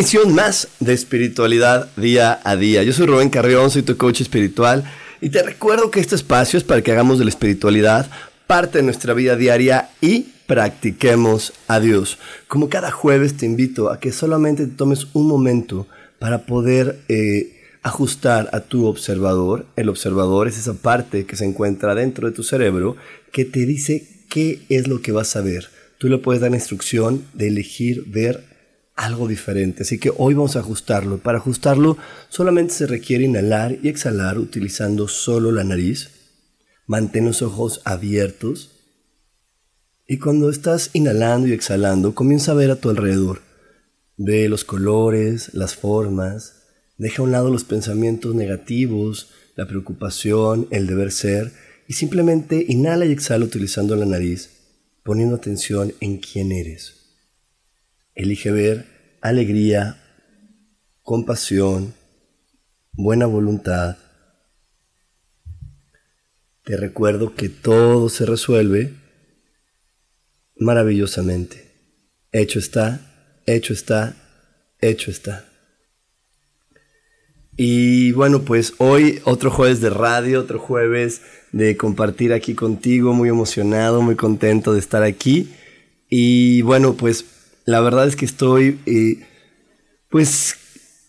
Una misión más de espiritualidad día a día. Yo soy Rubén Carrión, soy tu coach espiritual y te recuerdo que este espacio es para que hagamos de la espiritualidad parte de nuestra vida diaria y practiquemos a Dios. Como cada jueves te invito a que solamente te tomes un momento para poder eh, ajustar a tu observador. El observador es esa parte que se encuentra dentro de tu cerebro que te dice qué es lo que vas a ver. Tú le puedes dar la instrucción de elegir ver algo diferente. Así que hoy vamos a ajustarlo. Para ajustarlo solamente se requiere inhalar y exhalar utilizando solo la nariz. Mantén los ojos abiertos. Y cuando estás inhalando y exhalando, comienza a ver a tu alrededor. Ve los colores, las formas. Deja a un lado los pensamientos negativos, la preocupación, el deber ser. Y simplemente inhala y exhala utilizando la nariz, poniendo atención en quién eres. Elige ver alegría, compasión, buena voluntad. Te recuerdo que todo se resuelve maravillosamente. Hecho está, hecho está, hecho está. Y bueno, pues hoy otro jueves de radio, otro jueves de compartir aquí contigo, muy emocionado, muy contento de estar aquí. Y bueno, pues la verdad es que estoy, eh, pues,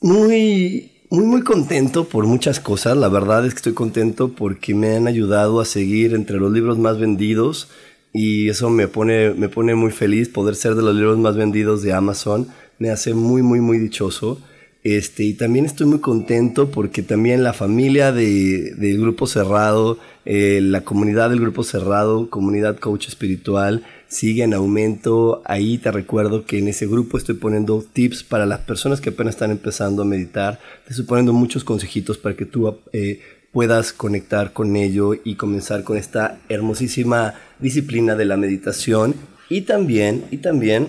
muy, muy, muy contento por muchas cosas. La verdad es que estoy contento porque me han ayudado a seguir entre los libros más vendidos y eso me pone, me pone muy feliz. Poder ser de los libros más vendidos de Amazon me hace muy, muy, muy dichoso. Este, y también estoy muy contento porque también la familia de, del Grupo Cerrado, eh, la comunidad del Grupo Cerrado, comunidad coach espiritual, sigue en aumento. Ahí te recuerdo que en ese grupo estoy poniendo tips para las personas que apenas están empezando a meditar. Te estoy poniendo muchos consejitos para que tú eh, puedas conectar con ello y comenzar con esta hermosísima disciplina de la meditación. Y también, y también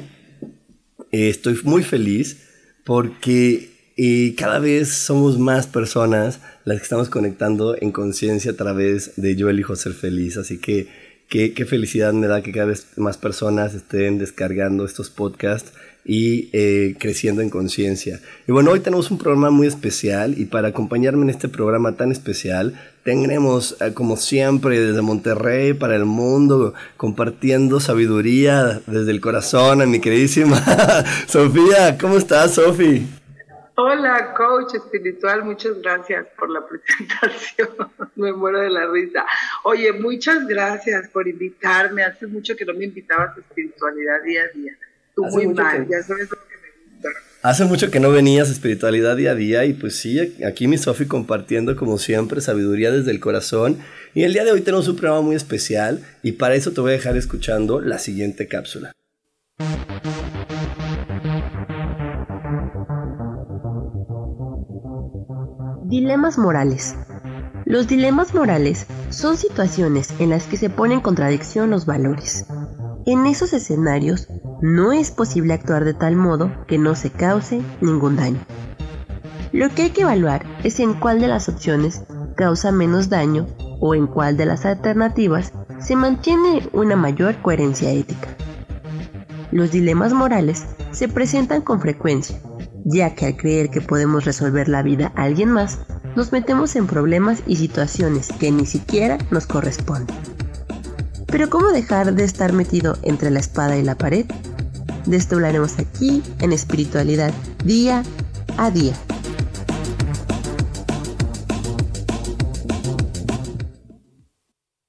eh, estoy muy feliz porque y cada vez somos más personas las que estamos conectando en conciencia a través de Yo elijo ser feliz. Así que qué, qué, felicidad me da que cada vez más personas estén descargando estos podcasts y eh, creciendo en conciencia. Y bueno, hoy tenemos un programa muy especial y para acompañarme en este programa tan especial tendremos, eh, como siempre, desde Monterrey para el mundo, compartiendo sabiduría desde el corazón a mi queridísima Sofía. ¿Cómo estás, Sofía? Hola, coach espiritual, muchas gracias por la presentación. me muero de la risa. Oye, muchas gracias por invitarme. Hace mucho que no me invitabas a espiritualidad día a día. Tú muy mal, ya sabes lo que me gusta. Hace mucho que no venías a espiritualidad día a día y pues sí, aquí mi Sofi compartiendo como siempre sabiduría desde el corazón. Y el día de hoy tenemos un programa muy especial y para eso te voy a dejar escuchando la siguiente cápsula. Dilemas morales. Los dilemas morales son situaciones en las que se ponen en contradicción los valores. En esos escenarios no es posible actuar de tal modo que no se cause ningún daño. Lo que hay que evaluar es en cuál de las opciones causa menos daño o en cuál de las alternativas se mantiene una mayor coherencia ética. Los dilemas morales se presentan con frecuencia, ya que al creer que podemos resolver la vida a alguien más, nos metemos en problemas y situaciones que ni siquiera nos corresponden. Pero ¿cómo dejar de estar metido entre la espada y la pared? De esto hablaremos aquí en espiritualidad día a día.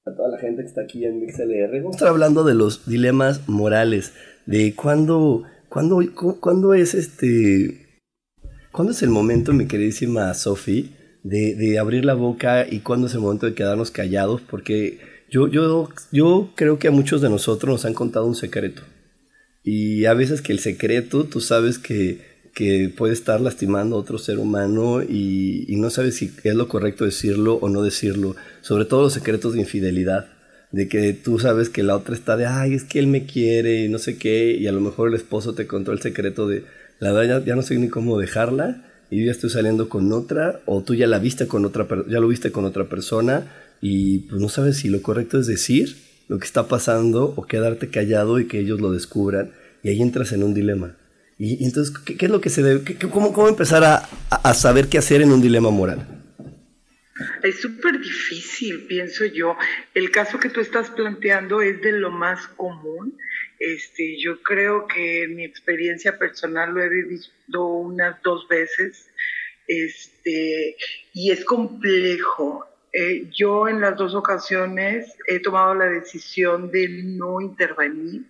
A toda la gente que está aquí en MixLR, vamos a estar hablando de los dilemas morales, de cuándo, es este, cuándo es el momento, mi queridísima de, de abrir la boca y cuándo es el momento de quedarnos callados, porque yo, yo, yo creo que a muchos de nosotros nos han contado un secreto. Y a veces que el secreto, tú sabes que, que puede estar lastimando a otro ser humano y, y, no sabes si es lo correcto decirlo o no decirlo. Sobre todo los secretos de infidelidad. De que tú sabes que la otra está de, ay, es que él me quiere y no sé qué. Y a lo mejor el esposo te contó el secreto de, la verdad ya, no sé ni cómo dejarla. Y yo ya estoy saliendo con otra. O tú ya la viste con otra, ya lo viste con otra persona y pues no sabes si lo correcto es decir lo que está pasando o quedarte callado y que ellos lo descubran y ahí entras en un dilema. Y, entonces, ¿qué, es lo que se debe, cómo, cómo, empezar a, a, saber qué hacer en un dilema moral? Es súper difícil, pienso yo. El caso que tú estás planteando es de lo más común. Este, yo creo que en mi experiencia personal lo he vivido unas dos veces este, y es complejo. Eh, yo en las dos ocasiones he tomado la decisión de no intervenir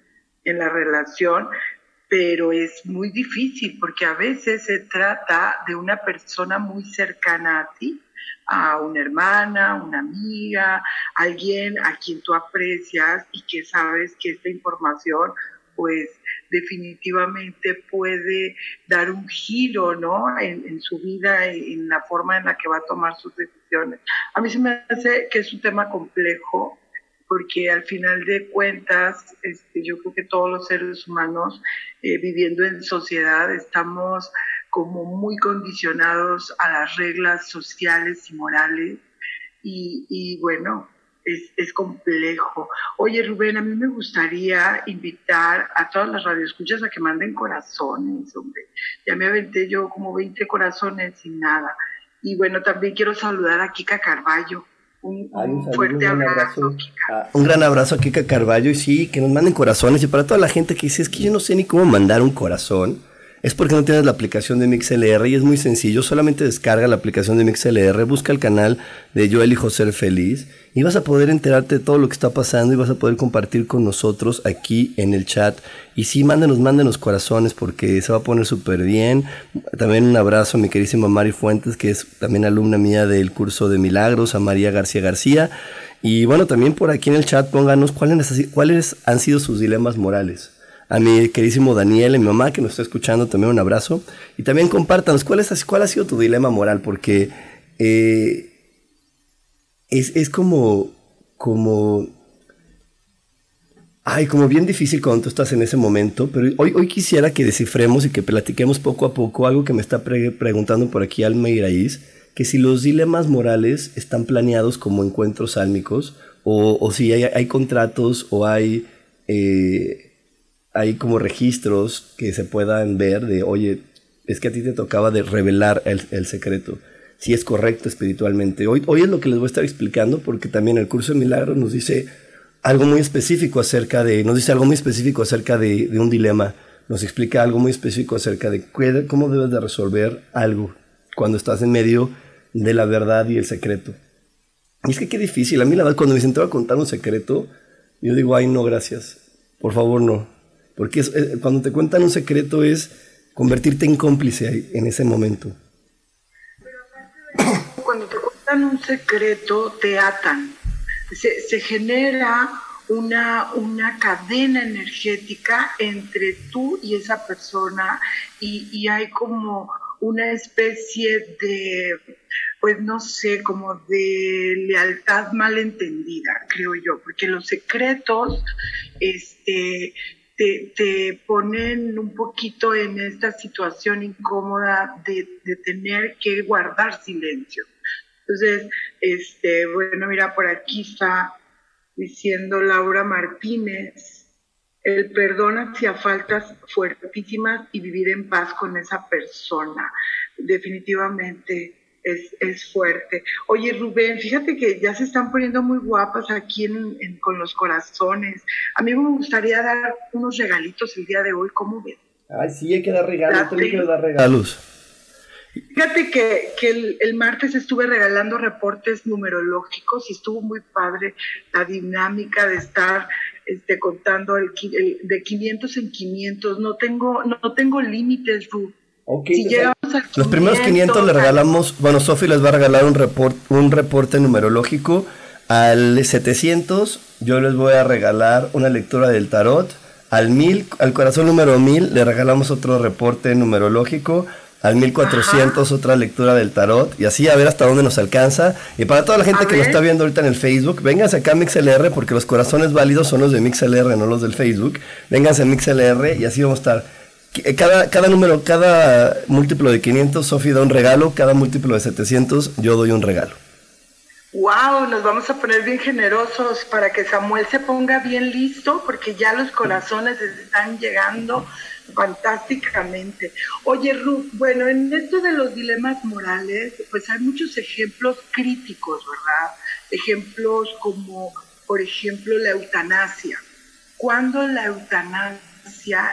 en la relación, pero es muy difícil porque a veces se trata de una persona muy cercana a ti, a una hermana, una amiga, alguien a quien tú aprecias y que sabes que esta información pues definitivamente puede dar un giro, ¿no? En, su vida, en la forma en la que va a tomar sus decisiones. A mí se me hace que es un tema complejo, porque al final de cuentas, este, yo creo que todos los seres humanos eh, viviendo en sociedad estamos como muy condicionados a las reglas sociales y morales. Y, y bueno, es, es, complejo. Oye, Rubén, a mí me gustaría invitar a todas las radioescuchas a que manden corazones, hombre. Ya me aventé yo como 20 corazones sin nada. Y bueno, también quiero saludar a Kika Carballo. Un, fuerte abrazo. Ah, un gran abrazo a Kika Carballo y sí, que nos manden corazones. Y para toda la gente que dice, es que yo no sé ni cómo mandar un corazón es porque no tienes la aplicación de MixLR y es muy sencillo. Solamente descarga la aplicación de MixLR, busca el canal de Yo elijo ser feliz y vas a poder enterarte de todo lo que está pasando y vas a poder compartir con nosotros aquí en el chat. Y sí, mándenos, mándenos corazones porque se va a poner súper bien. También un abrazo a mi queridísima Mari Fuentes, que es también alumna mía del curso de milagros, a María García García. Y bueno, también por aquí en el chat pónganos cuáles, cuáles han sido sus dilemas morales a mi queridísimo Daniel, a mi mamá que nos está escuchando, también un abrazo. Y también compártanos cuál, es, cuál ha sido tu dilema moral, porque eh, es, es, como, como, ay, como bien difícil cuando tú estás en ese momento, pero hoy, hoy quisiera que descifremos y que platiquemos poco a poco algo que me está preguntando por aquí Alma Iraíz, que si los dilemas morales están planeados como encuentros álmicos, o, o si hay, hay, contratos o hay... Eh, hay como registros que se puedan ver de, oye, es que a ti te tocaba de revelar el, secreto, si es correcto espiritualmente. Hoy, hoy es lo que les voy a estar explicando porque también el curso de milagros nos dice algo muy específico acerca de, nos dice algo muy específico acerca de, un dilema, nos explica algo muy específico acerca de cómo debes de resolver algo cuando estás en medio de la verdad y el secreto. Y es que qué difícil, a mí la verdad cuando me siento a contar un secreto, yo digo, ay no, gracias, por favor no. Porque eh, cuando te cuentan un secreto es convertirte en cómplice en ese momento. Cuando te cuentan un secreto, te atan. Se, genera una, una, cadena energética entre tú y esa persona y, y hay como una especie de pues no sé, como de lealtad malentendida, creo yo, porque los secretos, este, te, ponen un poquito en esta situación incómoda de, de, tener que guardar silencio. Entonces, este, bueno, mira, por aquí está diciendo Laura Martínez, el perdón hacia faltas fuertísimas y vivir en paz con esa persona. Definitivamente es, fuerte. Oye, Rubén, fíjate que ya se están poniendo muy guapas aquí con los corazones. A mí me gustaría dar unos regalitos el día de hoy, ¿cómo ves? Ay, sí, hay que dar regalos, también quiero dar regalos. Fíjate que, que el, martes estuve regalando reportes numerológicos y estuvo muy padre la dinámica de estar este, contando el, de 500 en 500. No tengo, no, tengo límites, Si los primeros 500 le regalamos, bueno, Sofi les va a regalar un, report, un reporte numerológico. Al 700 yo les voy a regalar una lectura del tarot. Al 1000, al corazón número 1000 le regalamos otro reporte numerológico al 1400 otra lectura del tarot y así a ver hasta dónde nos alcanza. Y para toda la gente que lo está viendo ahorita en el Facebook, vénganse acá a MixLR porque los corazones válidos son los de MixLR, no los del Facebook. Vénganse a MixLR y así vamos a estar. Eh, cada, cada número, cada múltiplo de 500, Sofi da un regalo, cada múltiplo de 700, yo doy un regalo. Wow, nos vamos a poner bien generosos para que Samuel se ponga bien listo porque ya los corazones están llegando fantásticamente. Oye, Ruth, bueno, en esto de los dilemas morales, pues hay muchos ejemplos críticos, ¿verdad? Ejemplos como, por ejemplo, la eutanasia. ¿Cuándo la eutanasia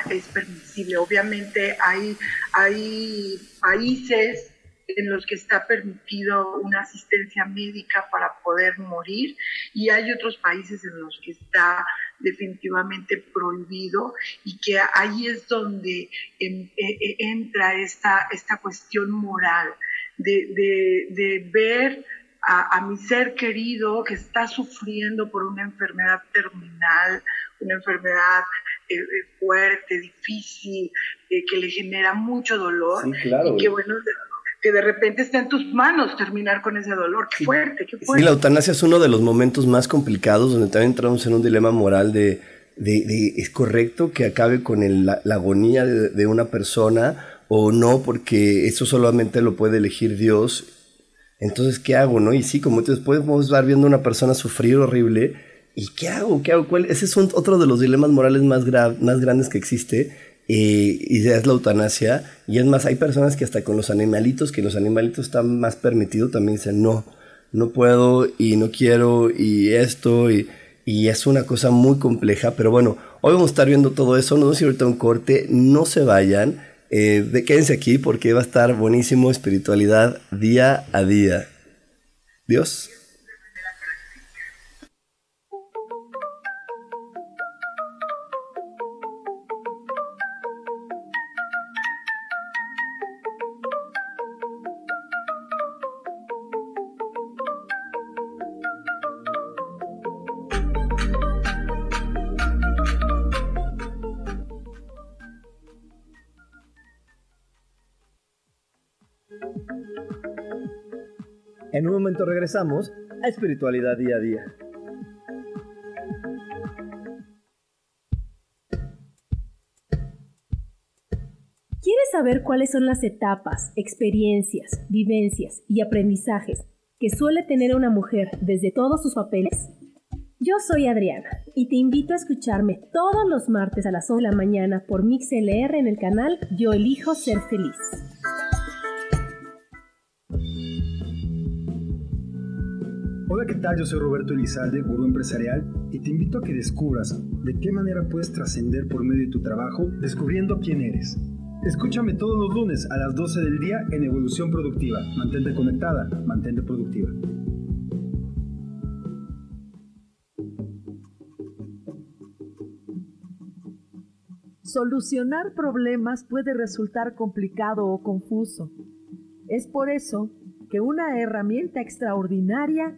es permisible? Obviamente hay, hay países en los que está permitido una asistencia médica para poder morir y hay otros países en los que está definitivamente prohibido y que ahí es donde e, e, entra esta, esta cuestión moral de, ver a, mi ser querido que está sufriendo por una enfermedad terminal, una enfermedad eh, eh, fuerte, difícil, eh, que le genera mucho dolor y que bueno, que de repente está en tus manos terminar con ese dolor. Qué fuerte, qué fuerte. Sí, la eutanasia es uno de los momentos más complicados donde también entramos en un dilema moral de, de, ¿es correcto que acabe con la, agonía de, una persona o no? Porque eso solamente lo puede elegir Dios. Entonces, ¿qué hago, no? Y sí, como después podemos estar viendo a una persona sufrir horrible. ¿Y qué hago? ¿Qué hago? ¿Cuál? Ese es otro de los dilemas morales más, más grandes que existe y es la eutanasia. Y es más, hay personas que hasta con los animalitos, que los animalitos están más permitidos, también dicen, no, no puedo y no quiero y esto y, es una cosa muy compleja. Pero bueno, hoy vamos a estar viendo todo eso. Nos vamos a ahorita un corte, no se vayan. Eh, quédense aquí porque va a estar buenísimo espiritualidad día a día. Dios. En un momento regresamos a Espiritualidad Día a Día. ¿Quieres saber cuáles son las etapas, experiencias, vivencias y aprendizajes que suele tener una mujer desde todos sus papeles? Yo soy Adriana y te invito a escucharme todos los martes a las 11 de la mañana por MixLR en el canal Yo elijo ser feliz. Tal? Yo soy Roberto Elizalde, gurú empresarial, y te invito a que descubras de qué manera puedes trascender por medio de tu trabajo descubriendo quién eres. Escúchame todos los lunes a las 12 del día en Evolución Productiva. Mantente conectada, mantente productiva. Solucionar problemas puede resultar complicado o confuso. Es por eso que una herramienta extraordinaria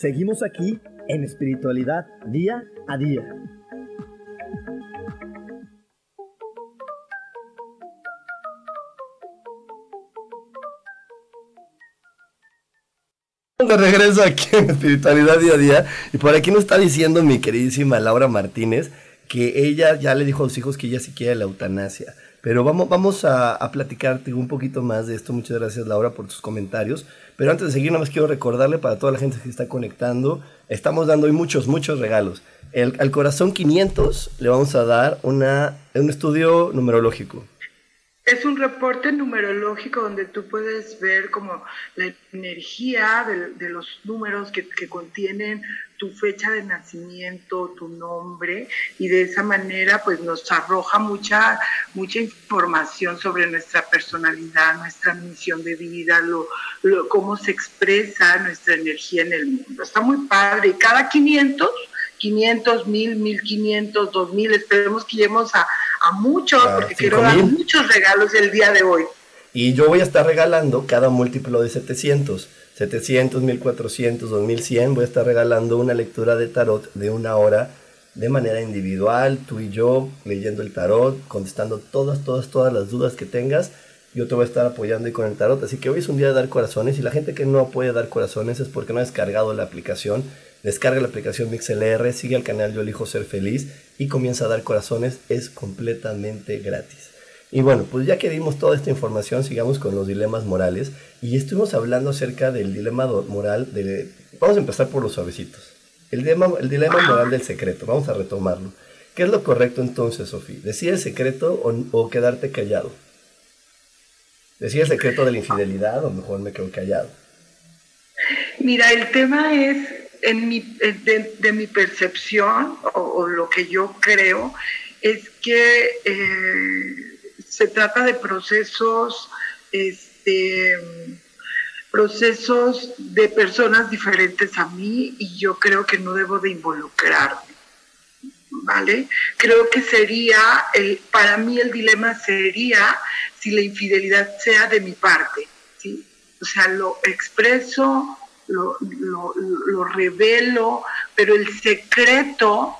Seguimos aquí en espiritualidad día a día. De regreso aquí en Espiritualidad Día a Día. Y por aquí nos está diciendo mi queridísima Laura Martínez que ella ya le dijo a sus hijos que ella sí quiere la eutanasia. Pero vamos, vamos a, platicarte un poquito más de esto. Muchas gracias Laura por tus comentarios. Pero antes de seguir, nada más quiero recordarle para toda la gente que está conectando, estamos dando hoy muchos, muchos regalos. El, al corazón 500 le vamos a dar una, un estudio numerológico. Es un reporte numerológico donde tú puedes ver como la energía de, de los números que, que, contienen tu fecha de nacimiento, tu nombre, y de esa manera pues nos arroja mucha, mucha información sobre nuestra personalidad, nuestra misión de vida, lo, lo, cómo se expresa nuestra energía en el mundo. Está muy padre. Y cada 500 500, 1000, 1500, 2000, esperemos que lleguemos a, a muchos, ah, porque quiero dar muchos regalos el día de hoy. Y yo voy a estar regalando cada múltiplo de 700, 700, 1400, 2100, voy a estar regalando una lectura de tarot de una hora de manera individual, tú y yo leyendo el tarot, contestando todas, todas, todas las dudas que tengas. Yo te voy a estar apoyando y con el tarot. Así que hoy es un día de dar corazones y la gente que no puede dar corazones es porque no ha descargado la aplicación Descarga la aplicación MixLR, sigue al canal Yo Elijo Ser Feliz y comienza a dar corazones. Es completamente gratis. Y bueno, pues ya que dimos toda esta información, sigamos con los dilemas morales. Y estuvimos hablando acerca del dilema moral de... Vamos a empezar por los suavecitos. El dilema, el dilema moral del secreto. Vamos a retomarlo. ¿Qué es lo correcto entonces, Sofía? ¿Decir el secreto o, quedarte callado? ¿Decir el secreto de la infidelidad o mejor me quedo callado? Mira, el tema es en mi, de, mi percepción o, o, lo que yo creo es que eh, se trata de procesos, este, procesos de personas diferentes a mí y yo creo que no debo de involucrarme. ¿Vale? Creo que sería, el, para mí el dilema sería si la infidelidad sea de mi parte, ¿sí? O sea, lo expreso, lo, lo, lo revelo, pero el secreto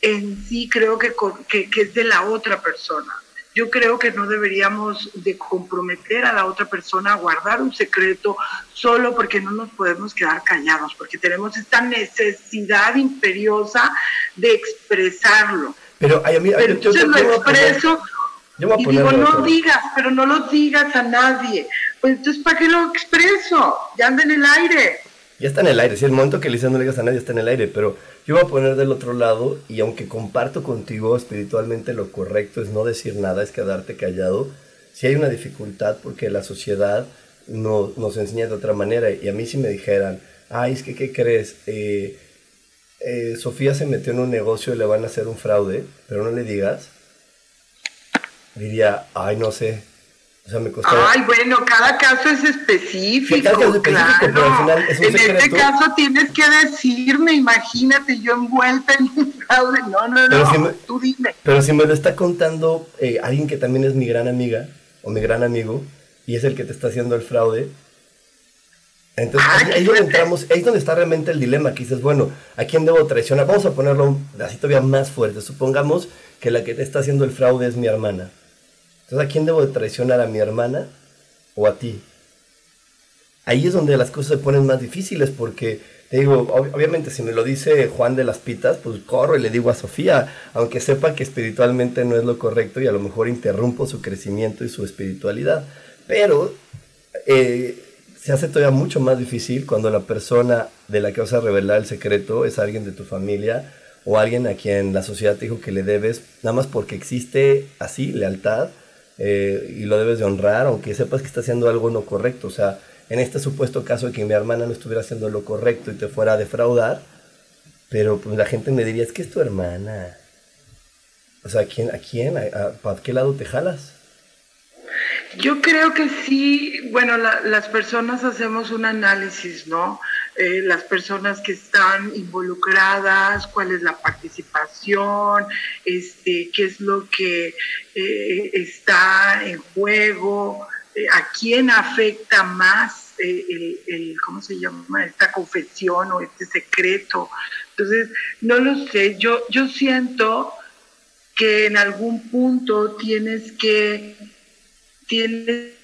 en sí creo que, que, que, es de la otra persona. Yo creo que no deberíamos de comprometer a la otra persona a guardar un secreto solo porque no nos podemos quedar callados, porque tenemos esta necesidad imperiosa de expresarlo. Pero, ay, a mí, pero yo, yo, lo expreso y digo, no digas, pero no lo digas a nadie. Pues entonces, ¿para qué lo expreso? Ya anda en el aire. Ya está en el aire, si el momento que le no le digas a nadie está en el aire, pero yo voy a poner del otro lado y aunque comparto contigo espiritualmente lo correcto es no decir nada, es quedarte callado, si hay una dificultad porque la sociedad no, nos enseña de otra manera. Y a mí si me dijeran, ay, es que, ¿qué crees? Eh, eh, Sofía se metió en un negocio y le van a hacer un fraude, pero no le digas, diría, ay, no sé, O sea, me costó. Ay, bueno, cada caso es específico. cada caso es específico, pero al final es un En este caso tienes que decirme, imagínate, yo envuelta en un fraude. No, no, no, tú dime. Pero si me lo está contando eh, alguien que también es mi gran amiga o mi gran amigo y es el que te está haciendo el fraude, entonces, ahí, donde entramos, ahí es donde está realmente el dilema, que dices, bueno, ¿a quién debo traicionar? Vamos a ponerlo así todavía más fuerte. Supongamos que la que te está haciendo el fraude es mi hermana. Entonces, ¿a quién debo de traicionar? ¿A mi hermana o a ti? Ahí es donde las cosas se ponen más difíciles porque, te digo, obviamente si me lo dice Juan de las Pitas, pues corro y le digo a Sofía, aunque sepa que espiritualmente no es lo correcto y a lo mejor interrumpo su crecimiento y su espiritualidad. Pero... Eh, se hace todavía mucho más difícil cuando la persona de la que vas a revelar el secreto es alguien de tu familia o alguien a quien la sociedad te dijo que le debes, nada más porque existe así lealtad eh, y lo debes de honrar, aunque sepas que está haciendo algo no correcto. O sea, en este supuesto caso de que mi hermana no estuviera haciendo lo correcto y te fuera a defraudar, pero pues la gente me diría, es que es tu hermana. O sea, ¿a quién, a quién, para qué lado te jalas? Yo creo que sí, bueno, las personas hacemos un análisis, ¿no? Eh, las personas que están involucradas, cuál es la participación, este, qué es lo que eh, está en juego, eh, a quién afecta más ¿cómo se llama? Esta confesión o este secreto. Entonces, no lo sé, yo, yo siento que en algún punto tienes que tienes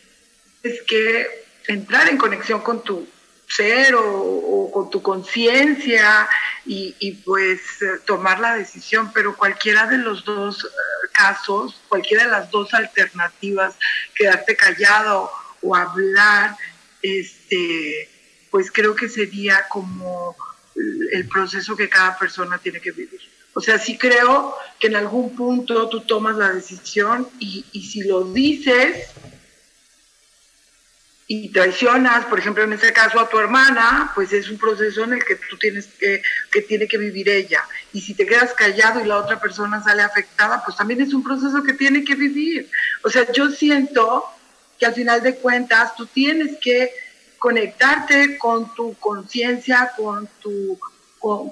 que entrar en conexión con tu ser o, con tu conciencia y, pues tomar la decisión, pero cualquiera de los dos eh, casos, cualquiera de las dos alternativas, quedarte callado o hablar, este, pues creo que sería como el proceso que cada persona tiene que vivir. O sea, sí creo que en algún punto tú tomas la decisión y, si lo dices y traicionas, por ejemplo, en este caso a tu hermana, pues es un proceso en el que tú tienes que, que tiene que vivir ella. Y si te quedas callado y la otra persona sale afectada, pues también es un proceso que tiene que vivir. O sea, yo siento que al final de cuentas tú tienes que conectarte con tu conciencia, con tu con,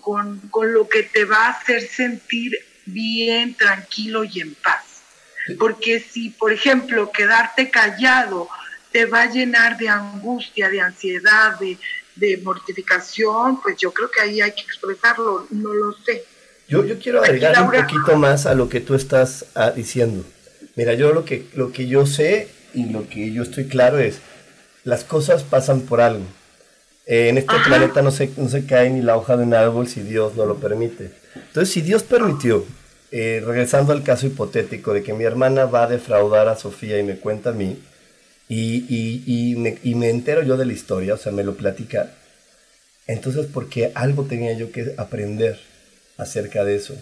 con, lo que te va a hacer sentir bien, tranquilo y en paz. Porque si, por ejemplo, quedarte callado te va a llenar de angustia, de ansiedad, de, de mortificación, pues yo creo que ahí hay que expresarlo, no lo sé. Yo, yo quiero agregar un poquito más a lo que tú estás ah, diciendo. Mira, yo lo que, lo que yo sé y lo que yo estoy claro es, las cosas pasan por algo. Eh, en este planeta no se, no se cae ni la hoja de un árbol si Dios no lo permite. Entonces, si Dios permitió, eh, regresando al caso hipotético de que mi hermana va a defraudar a Sofía y me cuenta a mí, y, y, y, me, y me entero yo de la historia, o sea, me lo platica, entonces porque algo tenía yo que aprender acerca de eso.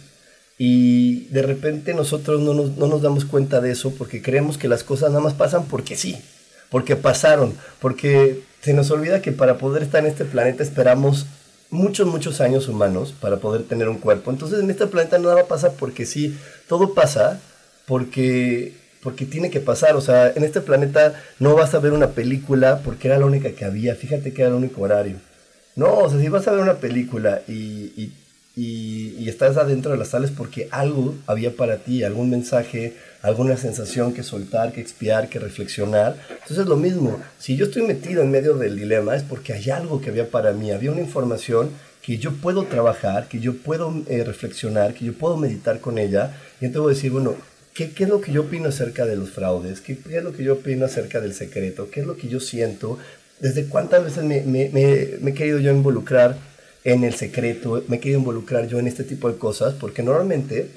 Y de repente nosotros no nos, no nos damos cuenta de eso porque creemos que las cosas nada más pasan porque sí, porque pasaron, porque se nos olvida que para poder estar en este planeta esperamos muchos, muchos años humanos para poder tener un cuerpo. Entonces en este planeta nada pasa porque sí, todo pasa porque, porque tiene que pasar. O sea, en este planeta no vas a ver una película porque era la única que había, fíjate que era el único horario. No, o sea, si vas a ver una película y, y, estás adentro de las salas porque algo había para ti, algún mensaje, alguna sensación que soltar, que expiar, que reflexionar. Entonces es lo mismo, si yo estoy metido en medio del dilema es porque hay algo que había para mí, había una información que yo puedo trabajar, que yo puedo eh, reflexionar, que yo puedo meditar con ella. Y entonces voy a decir, bueno, ¿qué, ¿qué, es lo que yo opino acerca de los fraudes? ¿Qué, ¿Qué, es lo que yo opino acerca del secreto? ¿Qué es lo que yo siento? ¿Desde cuántas veces me, me, he querido yo involucrar en el secreto? ¿Me he querido involucrar yo en este tipo de cosas? Porque normalmente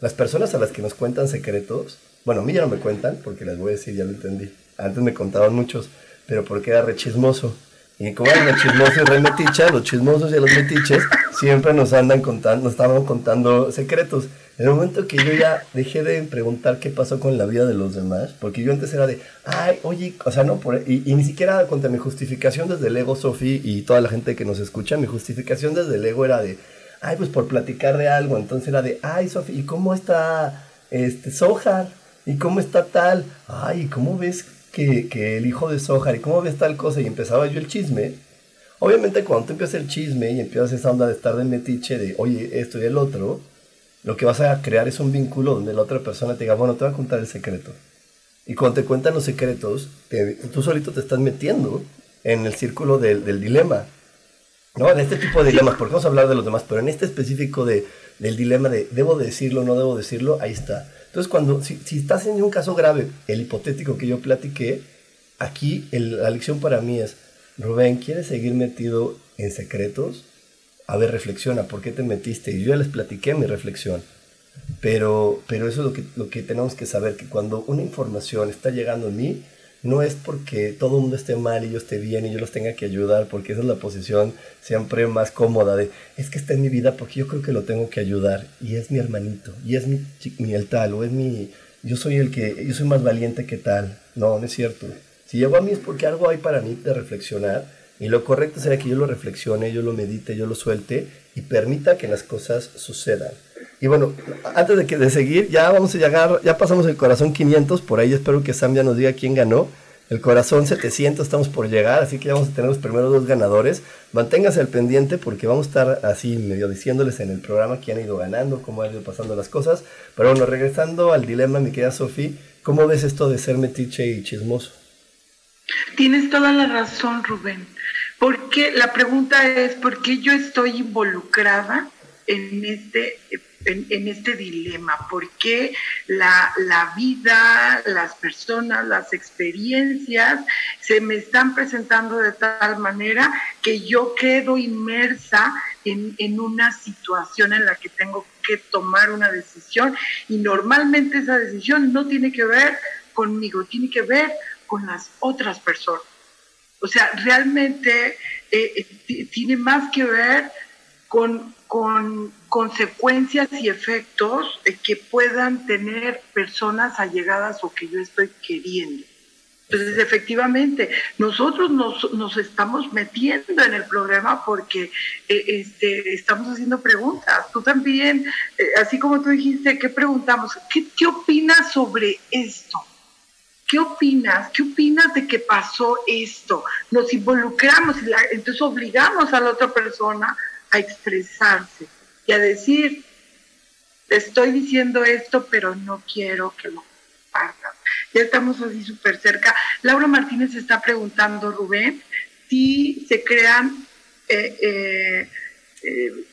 las personas a las que nos cuentan secretos, bueno, a mí ya no me cuentan, porque les voy a decir, ya lo entendí. Antes me contaban muchos, pero porque era rechismoso. Y como era rechismoso y re meticha, los chismosos y los metiches siempre nos andan contando, nos estaban contando secretos. En el momento que yo ya dejé de preguntar qué pasó con la vida de los demás, porque yo antes era de, ay, oye, o sea, no, por, y, ni siquiera contra mi justificación desde el ego, Sofi, y toda la gente que nos escucha, mi justificación desde el ego era de, ay, pues por platicar de algo. Entonces era de, ay, Sofía, ¿y cómo está este Sohar? ¿Y cómo está tal? Ay, ¿cómo ves que, que el hijo de Sohar, y cómo ves tal cosa, y empezaba yo el chisme, obviamente cuando tú empiezas el chisme y empiezas esa onda de estar de metiche, de oye, esto y el otro, lo que vas a crear es un vínculo donde la otra persona te diga, bueno, te voy a contar el secreto. Y cuando te cuentan los secretos, tú solito te estás metiendo en el círculo del, del dilema. ¿no? En este tipo de dilemas, porque vamos a hablar de los demás, pero en este específico de, del dilema de debo decirlo, no debo decirlo, ahí está. Entonces, cuando, si, si estás en un caso grave, el hipotético que yo platiqué, aquí la lección para mí es, Rubén, ¿quieres seguir metido en secretos? A ver, reflexiona, ¿por qué te metiste? Y yo ya les platiqué mi reflexión. Pero, pero eso es lo que, lo que tenemos que saber, que cuando una información está llegando a mí, no es porque todo el mundo esté mal y yo esté bien y yo los tenga que ayudar, porque esa es la posición siempre más cómoda de, es que está en mi vida porque yo creo que lo tengo que ayudar y es mi hermanito y es mi, mi el tal o es mi, yo soy el que, yo soy más valiente que tal. No, no es cierto. Si llego a mí es porque algo hay para mí de reflexionar y lo correcto sería que yo lo reflexione, yo lo medite, yo lo suelte y permita que las cosas sucedan. Y bueno, antes de, que, de seguir, ya vamos a llegar, ya pasamos el corazón 500, por ahí espero que Sam ya nos diga quién ganó. El corazón 700 estamos por llegar, así que ya vamos a tener los primeros dos ganadores. Manténgase al pendiente porque vamos a estar así medio diciéndoles en el programa quién ha ido ganando, cómo han ido pasando las cosas. Pero bueno, regresando al dilema, mi querida Sofi, ¿cómo ves esto de ser metiche y chismoso? Tienes toda la razón, Rubén. Porque la pregunta es, ¿por qué yo estoy involucrada en este en, este dilema, por qué la, la, vida, las personas, las experiencias se me están presentando de tal manera que yo quedo inmersa en, en una situación en la que tengo que tomar una decisión y normalmente esa decisión no tiene que ver conmigo, tiene que ver con las otras personas. O sea, realmente eh, eh, tiene más que ver con, con consecuencias y efectos que puedan tener personas allegadas o que yo estoy queriendo. Entonces, efectivamente, nosotros nos, nos estamos metiendo en el programa porque eh, este, estamos haciendo preguntas. Tú también, eh, así como tú dijiste, ¿qué preguntamos? ¿Qué, ¿Qué opinas sobre esto? ¿Qué opinas? ¿Qué opinas de que pasó esto? Nos involucramos y entonces obligamos a la otra persona a expresarse y a decir, te estoy diciendo esto, pero no quiero que lo hagas. Ya estamos así súper cerca. Laura Martínez está preguntando, Rubén, si se crean eh, eh, eh,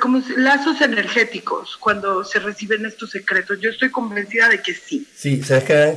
como lazos energéticos cuando se reciben estos secretos. Yo estoy convencida de que sí. Sí, se crean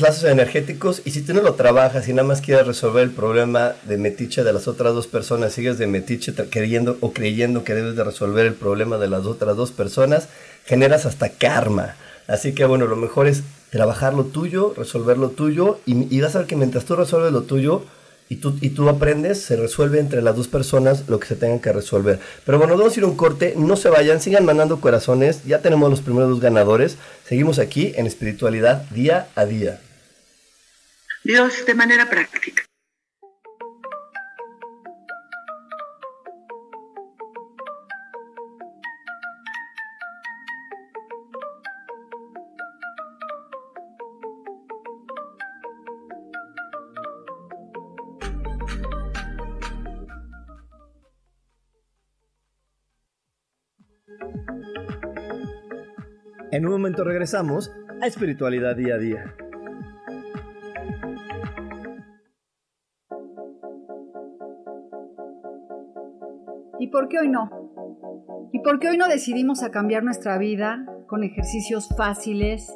lazos energéticos y si tú no lo trabajas y nada más quieres resolver el problema de metiche de las otras dos personas, sigues de metiche queriendo o creyendo que debes de resolver el problema de las otras dos personas, generas hasta karma. Así que bueno, lo mejor es trabajar lo tuyo, resolver lo tuyo y, y vas a ver que mientras tú resuelves lo tuyo, y tú, y tú aprendes, se resuelve entre las dos personas lo que se tengan que resolver. Pero bueno, vamos a ir a un corte, no se vayan, sigan mandando corazones, ya tenemos los primeros dos ganadores, seguimos aquí en espiritualidad día a día. Dios de manera práctica. En un momento regresamos a Espiritualidad Día a Día. ¿Y por qué hoy no? ¿Y por qué hoy no decidimos a cambiar nuestra vida con ejercicios fáciles,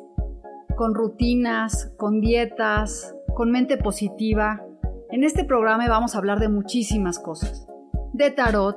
con rutinas, con dietas, con mente positiva? En este programa vamos a hablar de muchísimas cosas. De tarot,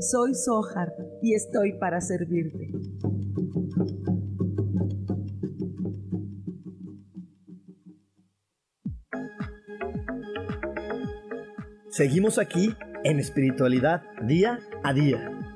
soy Sohar y estoy para servirte. Seguimos aquí en espiritualidad día a día.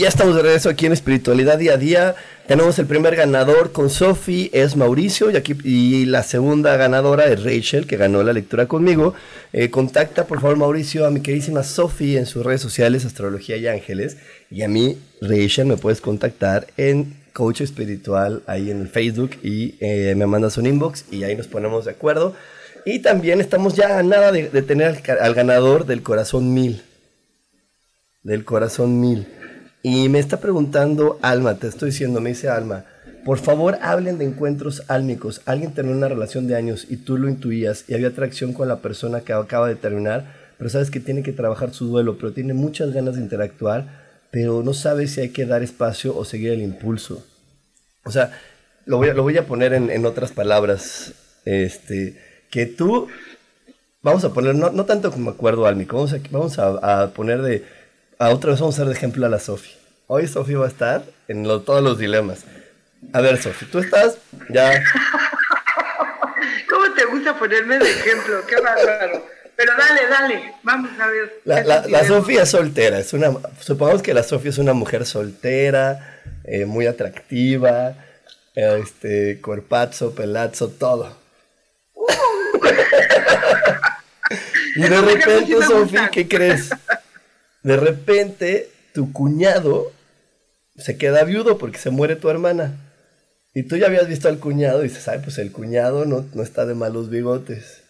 Ya estamos de regreso aquí en Espiritualidad Día a Día. Tenemos el primer ganador con Sofi, es Mauricio, y, aquí, y la segunda ganadora es Rachel, que ganó la lectura conmigo. Eh, contacta, por favor, Mauricio, a mi queridísima Sofi en sus redes sociales, Astrología y Ángeles. Y a mí, Rachel, me puedes contactar en Coach Espiritual, ahí en el Facebook, y eh, me mandas un inbox y ahí nos ponemos de acuerdo. Y también estamos ya a nada de, tener al, al ganador del Corazón Mil. Del Corazón Mil. Y me está preguntando Alma, te estoy diciendo, me dice Alma, por favor hablen de encuentros álmicos. Alguien tenía una relación de años y tú lo intuías y había atracción con la persona que acaba de terminar, pero sabes que tiene que trabajar su duelo, pero tiene muchas ganas de interactuar, pero no sabe si hay que dar espacio o seguir el impulso. O sea, lo voy a, lo voy a poner en, en otras palabras. Este, que tú, vamos a poner, no, no tanto como acuerdo álmico, vamos a, vamos a poner de a otra vez vamos a dar de ejemplo a la Sofi. Hoy Sofi va a estar en todos los dilemas. A ver, Sofi, tú estás ya. ¿Cómo te gusta ponerme de ejemplo? Qué bárbaro. Pero dale, dale, vamos a ver. La, la, la Sofi es soltera, es una, supongamos que la Sofi es una mujer soltera, eh, muy atractiva, este, cuerpazo, pelazo, todo. Uh. y de repente, Sofi, ¿qué crees? De repente tu cuñado se queda viudo porque se muere tu hermana. Y tú ya habías visto al cuñado y dices, ay, pues el cuñado no, no está de malos bigotes.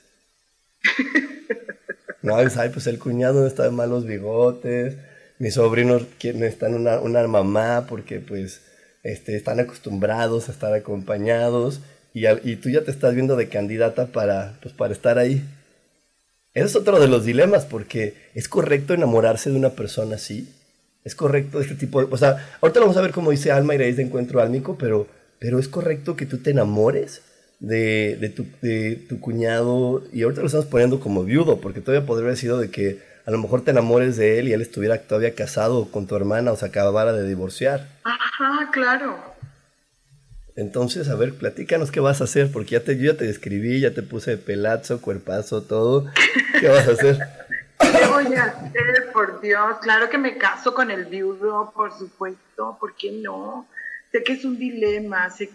no, dices, ay, pues el cuñado no está de malos bigotes. Mis sobrinos necesitan una, una mamá porque pues este, están acostumbrados a estar acompañados. Y, y tú ya te estás viendo de candidata para, pues, para estar ahí. Ese es otro de los dilemas, porque es correcto enamorarse de una persona así. Es correcto este tipo de... O sea, ahorita vamos a ver cómo dice Alma raíz de encuentro álmico, pero, pero es correcto que tú te enamores de, de, tu, de tu cuñado, y ahorita lo estamos poniendo como viudo, porque todavía podría haber sido de que a lo mejor te enamores de él y él estuviera todavía casado con tu hermana o se acabara de divorciar. Ajá, claro. Entonces, a ver, platícanos qué vas a hacer, porque ya te, yo ya te describí, ya te puse pelazo, cuerpazo, todo. ¿Qué vas a hacer? ¿Qué voy a hacer, por Dios? Claro que me caso con el viudo, por supuesto, ¿por qué no? Sé que es un dilema, sé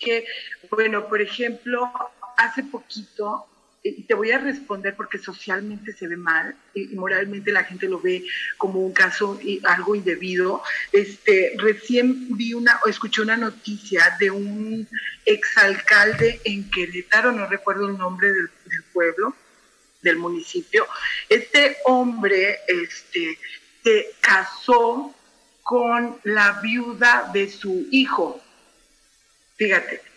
que, bueno, por ejemplo, hace poquito y te voy a responder porque socialmente se ve mal y moralmente la gente lo ve como un caso y algo indebido. Este, recién vi una, o escuché una noticia de un exalcalde en Querétaro, no recuerdo el nombre del, pueblo, del municipio. Este hombre este, se casó con la viuda de su hijo. Fíjate,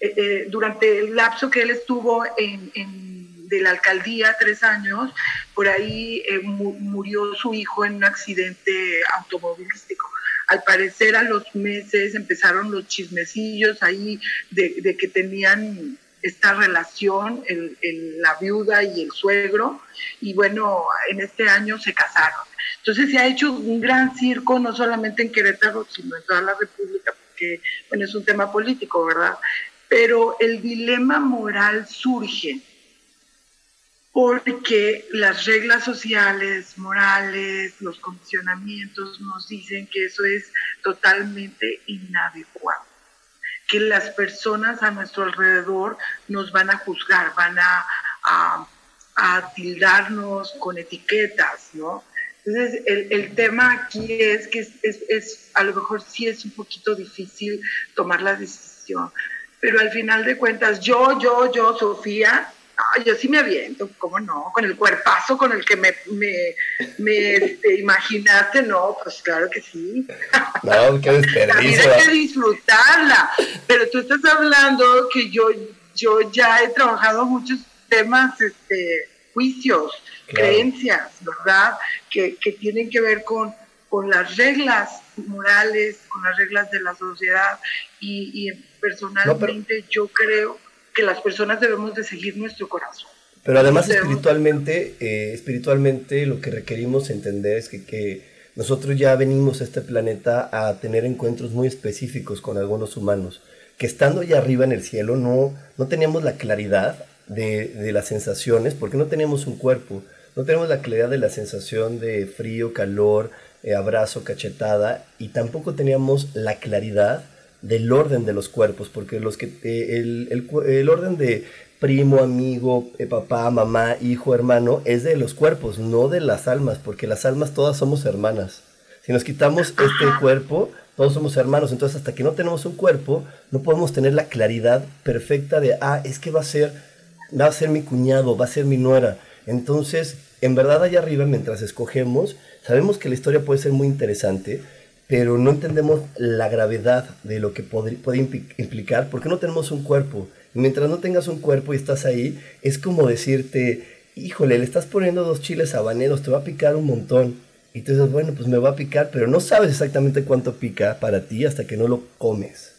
eh, eh, durante el lapso que él estuvo en, de la alcaldía, tres años, por ahí eh, murió su hijo en un accidente automovilístico. Al parecer a los meses empezaron los chismecillos ahí de, que tenían esta relación, la viuda y el suegro, y bueno, en este año se casaron. Entonces se ha hecho un gran circo, no solamente en Querétaro, sino en toda la República, porque bueno, es un tema político, ¿verdad? Pero el dilema moral surge porque las reglas sociales, morales, los condicionamientos nos dicen que eso es totalmente inadecuado, que las personas a nuestro alrededor nos van a juzgar, van a, tildarnos con etiquetas, ¿no? Entonces, el, tema aquí es que es, a lo mejor sí es un poquito difícil tomar la decisión, pero al final de cuentas, yo, yo, yo, Sofía, yo sí me aviento, ¿cómo no? Con el cuerpazo con el que me, me, este, imaginaste, no, pues claro que sí. No, qué. La hay que disfrutarla, pero tú estás hablando que yo, yo ya he trabajado muchos temas, este, juicios, creencias, ¿verdad? Que, que tienen que ver con, con las reglas morales, con las reglas de la sociedad y, y personalmente yo creo que las personas debemos de seguir nuestro corazón. Pero además espiritualmente, eh, espiritualmente lo que requerimos entender es que, que, nosotros ya venimos a este planeta a tener encuentros muy específicos con algunos humanos, que estando allá arriba en el cielo no, no teníamos la claridad de, de las sensaciones, porque no teníamos un cuerpo, no tenemos la claridad de la sensación de frío, calor, eh, abrazo, cachetada, y tampoco teníamos la claridad del orden de los cuerpos, porque los que, eh, el, orden de primo, amigo, eh, papá, mamá, hijo, hermano, es de los cuerpos, no de las almas, porque las almas todas somos hermanas. Si nos quitamos este cuerpo, todos somos hermanos, entonces hasta que no tenemos un cuerpo, no podemos tener la claridad perfecta de, ah, es que va a ser, va a ser mi cuñado, va a ser mi nuera. Entonces, en verdad allá arriba, mientras escogemos, sabemos que la historia puede ser muy interesante, pero no entendemos la gravedad de lo que puede, implicar porque no tenemos un cuerpo. Y mientras no tengas un cuerpo y estás ahí, es como decirte, híjole, le estás poniendo dos chiles habaneros, te va a picar un montón. Y tú dices, bueno, pues me va a picar, pero no sabes exactamente cuánto pica para ti hasta que no lo comes.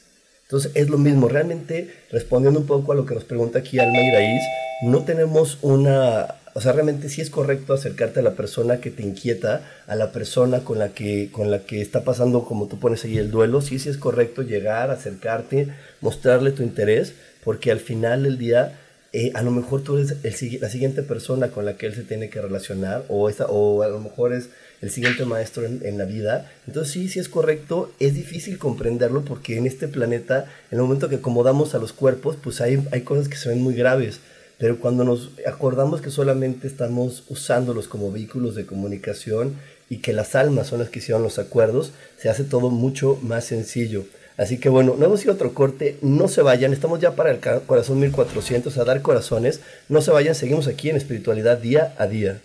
Entonces es lo mismo, realmente respondiendo un poco a lo que nos pregunta aquí Alma Iraíz, no tenemos una o sea, realmente sí es correcto acercarte a la persona que te inquieta, a la persona con la que, con la que está pasando, como tú pones ahí, el duelo. Sí, sí es correcto llegar, acercarte, mostrarle tu interés, porque al final del día, eh, a lo mejor tú eres la siguiente persona con la que él se tiene que relacionar, o, esa, o a lo mejor es el siguiente maestro en, en, la vida. Entonces sí, sí es correcto, es difícil comprenderlo porque en este planeta, en el momento que acomodamos a los cuerpos, pues hay, hay cosas que se ven muy graves pero cuando nos acordamos que solamente estamos usándolos como vehículos de comunicación y que las almas son las que hicieron los acuerdos, se hace todo mucho más sencillo. Así que bueno, no hemos ido a otro corte, no se vayan, estamos ya para el corazón 1400 a dar corazones, no se vayan, seguimos aquí en espiritualidad día a día.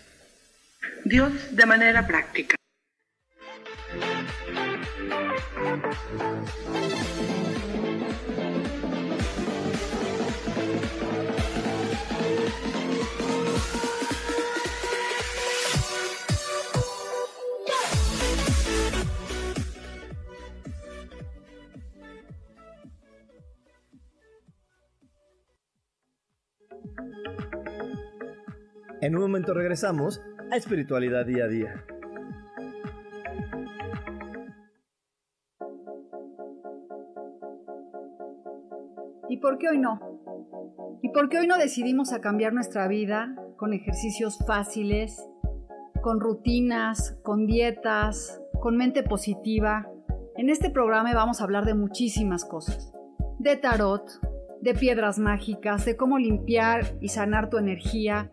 Dios de manera práctica. En un momento regresamos a Espiritualidad Día a Día. ¿Y por qué hoy no? ¿Y por qué hoy no decidimos a cambiar nuestra vida con ejercicios fáciles, con rutinas, con dietas, con mente positiva? En este programa vamos a hablar de muchísimas cosas. De tarot, de piedras mágicas, de cómo limpiar y sanar tu energía,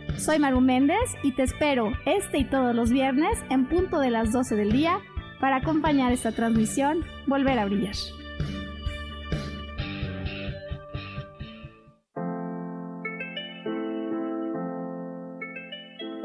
Soy Maru Méndez y te espero este y todos los viernes en punto de las 12 del día para acompañar esta transmisión Volver a Brillar.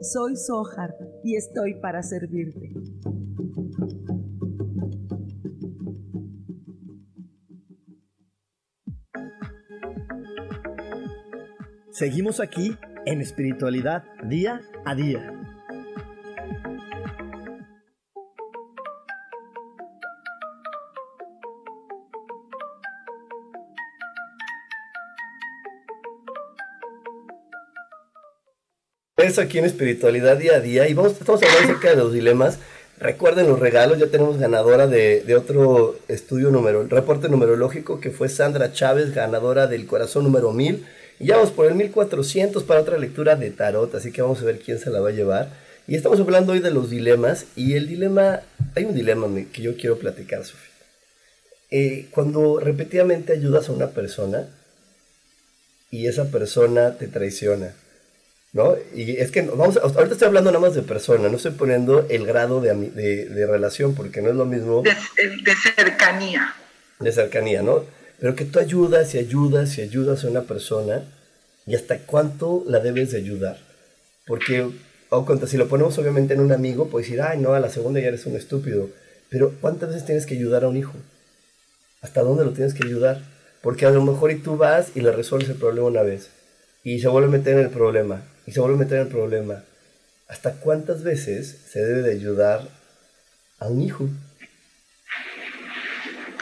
soy Sohar y estoy para servirte. Seguimos aquí en espiritualidad día a día. Aquí en Espiritualidad Día a Día y vamos, estamos hablando acerca de los dilemas. Recuerden los regalos, ya tenemos ganadora de, de otro estudio número, reporte numerológico que fue Sandra Chávez, ganadora del corazón número 1000. Y ya vamos por el 1400 para otra lectura de tarot, así que vamos a ver quién se la va a llevar. Y estamos hablando hoy de los dilemas y el dilema, hay un dilema que yo quiero platicar, Sofía. Eh, cuando repetidamente ayudas a una persona y esa persona te traiciona, ¿no? Y es que vamos, ahorita estoy hablando nada más de persona, no estoy poniendo el grado de, de, relación porque no es lo mismo. De, cercanía. De cercanía, ¿no? Pero que tú ayudas y ayudas y ayudas a una persona y hasta cuánto la debes de ayudar. Porque, o si lo ponemos obviamente en un amigo, puedes decir, ay, no, a la segunda ya eres un estúpido. Pero ¿cuántas veces tienes que ayudar a un hijo? ¿Hasta dónde lo tienes que ayudar? Porque a lo mejor y tú vas y le resuelves el problema una vez y se vuelve a meter en el problema y se vuelve a meter en el problema. ¿Hasta cuántas veces se debe de ayudar a un hijo?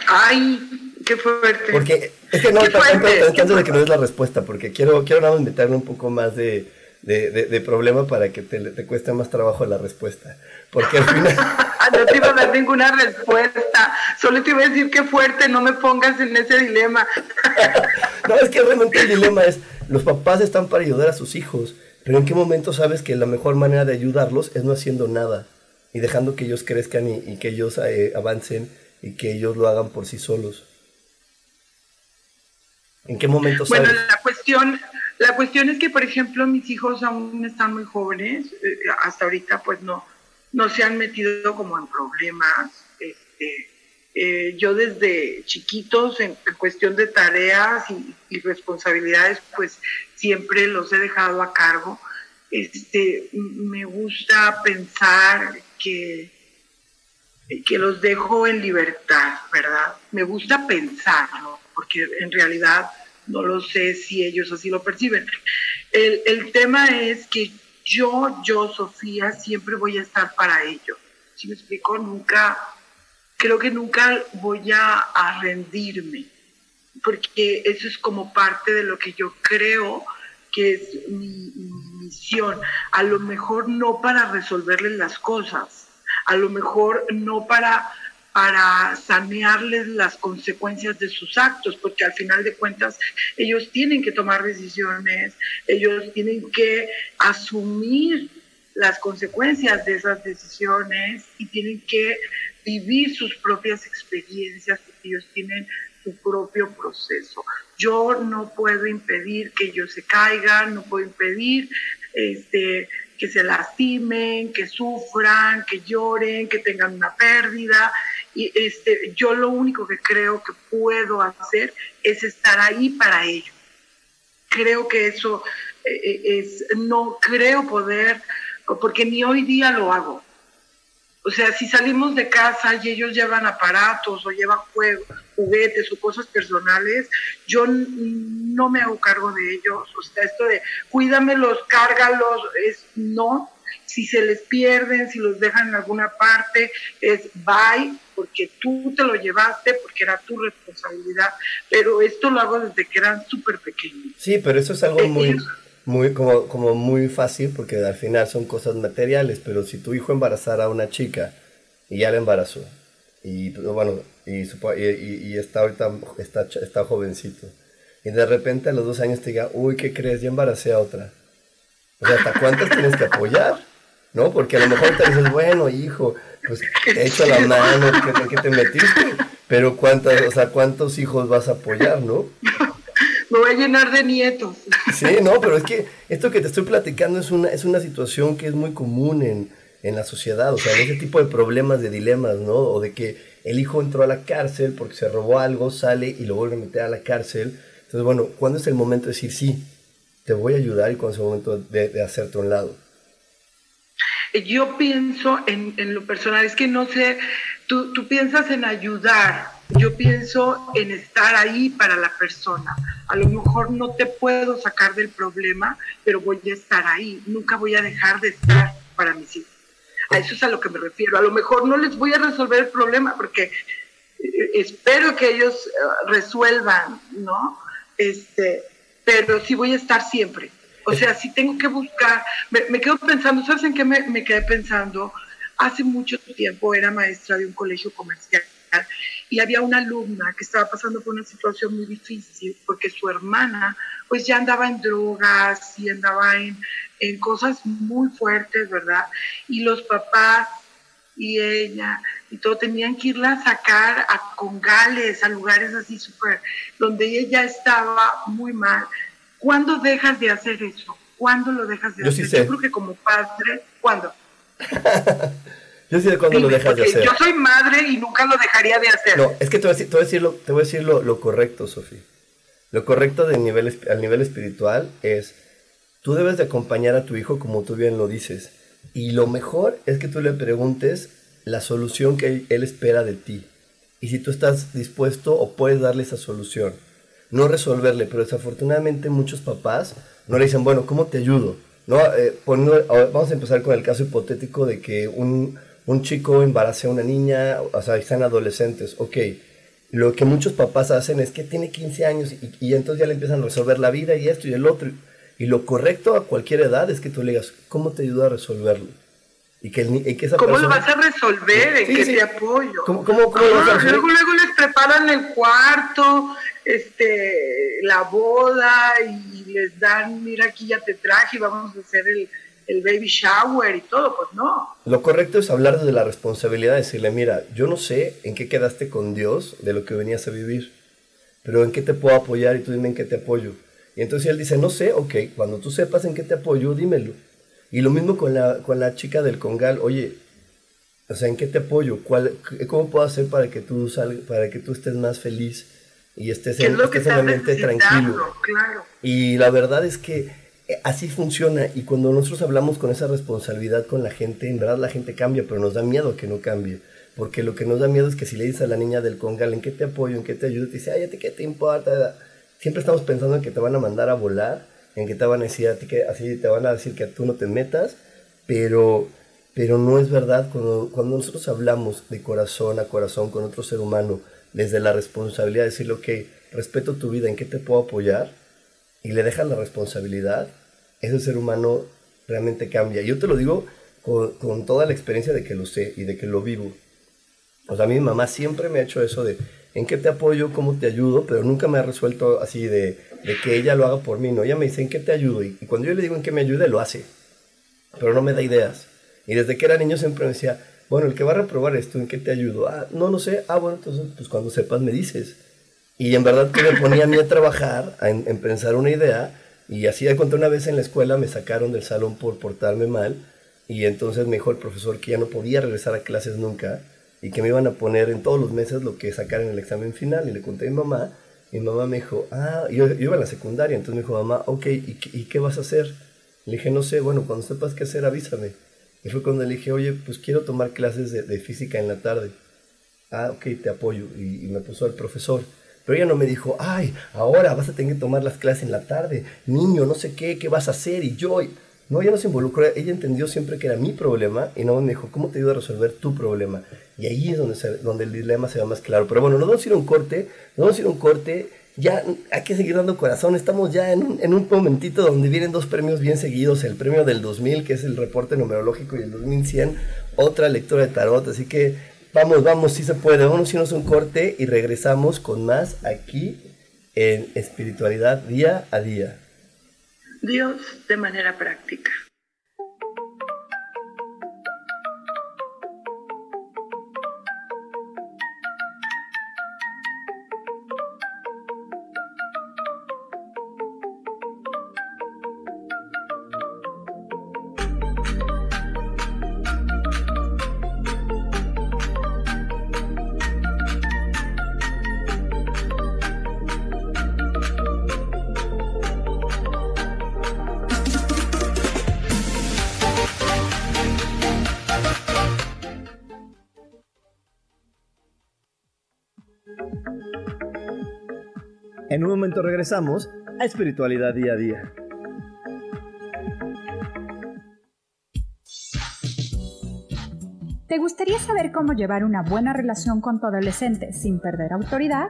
Ay, qué fuerte. Porque es que no, antes de que no des la respuesta, porque quiero, quiero nada más meterle un poco más de, de, problema para que te, te, cueste más trabajo la respuesta. Porque al final... no te iba a dar ninguna respuesta, solo te iba a decir qué fuerte, no me pongas en ese dilema. no, es que realmente el dilema es, los papás están para ayudar a sus hijos, pero ¿en qué momento sabes que la mejor manera de ayudarlos es no haciendo nada y dejando que ellos crezcan y, que ellos eh, avancen y que ellos lo hagan por sí solos? ¿En qué momento sabes? Bueno, la cuestión, la cuestión es que, por ejemplo, mis hijos aún están muy jóvenes, eh, hasta ahorita pues no, no se han metido como en problemas, este, eh, yo desde chiquitos, en, cuestión de tareas y, responsabilidades, pues siempre los he dejado a cargo. Este, me gusta pensar que que los dejo en libertad, ¿verdad? Me gusta pensarlo, porque en realidad no lo sé si ellos así lo perciben. El, el tema es que yo, yo, Sofía, siempre voy a estar para ellos. Si me explico, nunca, creo que nunca voy a, a rendirme, porque eso es como parte de lo que yo creo que es mi, misión. A lo mejor no para resolverles las cosas, a lo mejor no para para sanearles las consecuencias de sus actos, porque al final de cuentas ellos tienen que tomar decisiones, ellos tienen que asumir las consecuencias de esas decisiones y tienen que vivir sus propias experiencias, porque ellos tienen propio proceso. Yo no puedo impedir que ellos se caigan, no puedo impedir este, que se lastimen, que sufran, que lloren, que tengan una pérdida. Y este, yo lo único que creo que puedo hacer es estar ahí para ellos. Creo que eso eh, eh, es, no creo poder, porque ni hoy día lo hago. O sea, si salimos de casa y ellos llevan aparatos o llevan juegos, juguetes o cosas personales, yo no me hago cargo de ellos. O sea, esto de cuídamelos, cárgalos, es no. Si se les pierden, si los dejan en alguna parte, es bye, porque tú te lo llevaste, porque era tu responsabilidad. Pero esto lo hago desde que eran súper pequeños. Sí, pero eso es algo muy, muy, como, como muy fácil, porque al final son cosas materiales. Pero si tu hijo embarazara a una chica y ya la embarazó, y bueno, y, y, está ahorita, está, está jovencito. Y de repente a los dos años te diga, uy, ¿qué crees? Ya embaracé a otra. O sea, ¿hasta cuántas tienes que apoyar? ¿No? Porque a lo mejor te dices, bueno, hijo, pues te la mano, ¿qué, te metiste? Pero ¿cuántas, o sea, ¿cuántos hijos vas a apoyar, no? Me voy a llenar de nietos. Sí, no, pero es que esto que te estoy platicando es una, es una situación que es muy común en, en la sociedad, o sea, en ese tipo de problemas, de dilemas, ¿no? O de que el hijo entró a la cárcel porque se robó algo, sale y lo vuelve a meter a la cárcel. Entonces, bueno, ¿cuándo es el momento de decir sí? Te voy a ayudar y cuándo es el momento de, hacerte a un lado. Yo pienso en, en, lo personal, es que no sé, tú, tú piensas en ayudar, yo pienso en estar ahí para la persona. A lo mejor no te puedo sacar del problema, pero voy a estar ahí, nunca voy a dejar de estar para mis hijos. A eso es a lo que me refiero. A lo mejor no les voy a resolver el problema porque eh, espero que ellos eh, resuelvan, ¿no? Este, pero sí voy a estar siempre. O sea, si tengo que buscar, me, quedo pensando, ¿sabes en qué me, me quedé pensando? Hace mucho tiempo era maestra de un colegio comercial y había una alumna que estaba pasando por una situación muy difícil porque su hermana pues ya andaba en drogas y andaba en, en cosas muy fuertes, ¿verdad? Y los papás y ella y todo tenían que irla a sacar a congales, a lugares así súper, donde ella estaba muy mal. ¿Cuándo dejas de hacer eso? ¿Cuándo lo dejas de hacer? Yo creo que como padre, ¿cuándo? Yo sé cuándo lo dejas de hacer. Yo soy madre y nunca lo dejaría de hacer. No, es que te voy a decir, te voy a decir, lo, te voy a decir lo, lo correcto, Sofía. Lo correcto de nivel, al nivel espiritual es Tú debes de acompañar a tu hijo como tú bien lo dices. Y lo mejor es que tú le preguntes la solución que él espera de ti. Y si tú estás dispuesto o puedes darle esa solución. No resolverle, pero desafortunadamente muchos papás no le dicen, bueno, ¿cómo te ayudo? No, eh, vamos a empezar con el caso hipotético de que un, un chico embarace a una niña, o sea, están adolescentes. Ok, lo que muchos papás hacen es que tiene 15 años y, y entonces ya le empiezan a resolver la vida y esto y el otro. Y lo correcto a cualquier edad es que tú le digas, ¿cómo te ayuda a resolverlo? Y que, esa ¿Cómo lo vas a resolver? ¿En qué te apoyo? ¿Cómo, cómo, cómo lo vas a resolver? Luego, luego les preparan el cuarto, este, la boda y les dan, mira aquí ya te traje y vamos a hacer el, el baby shower y todo, pues no. Lo correcto es hablar de la responsabilidad, decirle, mira, yo no sé en qué quedaste con Dios de lo que venías a vivir, pero en qué te puedo apoyar y tú dime en qué te apoyo. Y entonces él dice, no sé, ok, cuando tú sepas en qué te apoyo, dímelo. Y lo mismo con la, con la chica del Congal, oye, o sea, ¿en qué te apoyo? ¿Cuál, ¿Cómo puedo hacer para que tú salga, para que tú estés más feliz y estés en, estés en tranquilo? Claro. Y la verdad es que así funciona y cuando nosotros hablamos con esa responsabilidad con la gente, en verdad la gente cambia, pero nos da miedo que no cambie. Porque lo que nos da miedo es que si le dices a la niña del congal, ¿en qué te apoyo? ¿En qué te ayudo? Te dice, ay, ¿a ti qué te importa? Siempre estamos pensando en que te van a mandar a volar, en que te van a decir que así te van a decir que tú no te metas, pero, pero no es verdad. Cuando, cuando nosotros hablamos de corazón a corazón con otro ser humano, desde la responsabilidad de decirle, ok, respeto tu vida, ¿en qué te puedo apoyar? Y le dejas la responsabilidad, ese ser humano realmente cambia. Yo te lo digo con, toda la experiencia de que lo sé y de que lo vivo. O sea, mi mamá siempre me ha hecho eso de en qué te apoyo, cómo te ayudo, pero nunca me ha resuelto así de, que ella lo haga por mí, ¿no? Ella me dice en qué te ayudo y, cuando yo le digo en qué me ayude, lo hace, pero no me da ideas. Y desde que era niño siempre me decía, bueno, el que va a reprobar esto, ¿en qué te ayudo? Ah, no, no sé. Ah, bueno, entonces, pues cuando sepas me dices. Y en verdad que me ponía a mí a trabajar, en, en pensar una idea, y así de cuenta una vez en la escuela me sacaron del salón por portarme mal, y entonces me dijo el profesor que ya no podía regresar a clases nunca, y que me iban a poner en todos los meses lo que sacar en el examen final. Y le conté a mi mamá. Mi mamá me dijo, ah, yo, yo iba a la secundaria. Entonces me dijo, mamá, ok, ¿y, ¿y, qué vas a hacer? Le dije, no sé, bueno, cuando sepas qué hacer, avísame. Y fue cuando le dije, oye, pues quiero tomar clases de, de física en la tarde. Ah, ok, te apoyo. Y, y me puso al profesor. Pero ella no me dijo, ay, ahora vas a tener que tomar las clases en la tarde. Niño, no sé qué, qué vas a hacer. Y yo, no, ella no se involucró, ella entendió siempre que era mi problema y no me dijo, ¿cómo te ayudo a resolver tu problema? Y ahí es donde, donde el dilema se ve más claro. Pero bueno, nos vamos a ir a un corte, nos vamos a ir a un corte, ya hay que seguir dando corazón, estamos ya en un, en un momentito donde vienen dos premios bien seguidos, el premio del 2000, que es el reporte numerológico, y el 2100, otra lectura de tarot, así que vamos, vamos, si se puede, vamos a un corte y regresamos con más aquí en espiritualidad día a día. Dios de manera práctica. En un momento regresamos a Espiritualidad Día a Día. ¿Te gustaría saber cómo llevar una buena relación con tu adolescente sin perder autoridad?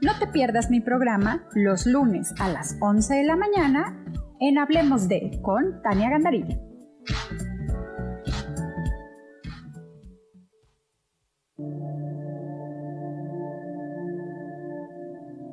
No te pierdas mi programa los lunes a las 11 de la mañana en Hablemos de con Tania Gandarilla.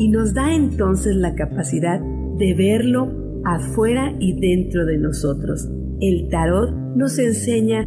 y nos da entonces la capacidad de verlo afuera y dentro de nosotros. El tarot nos enseña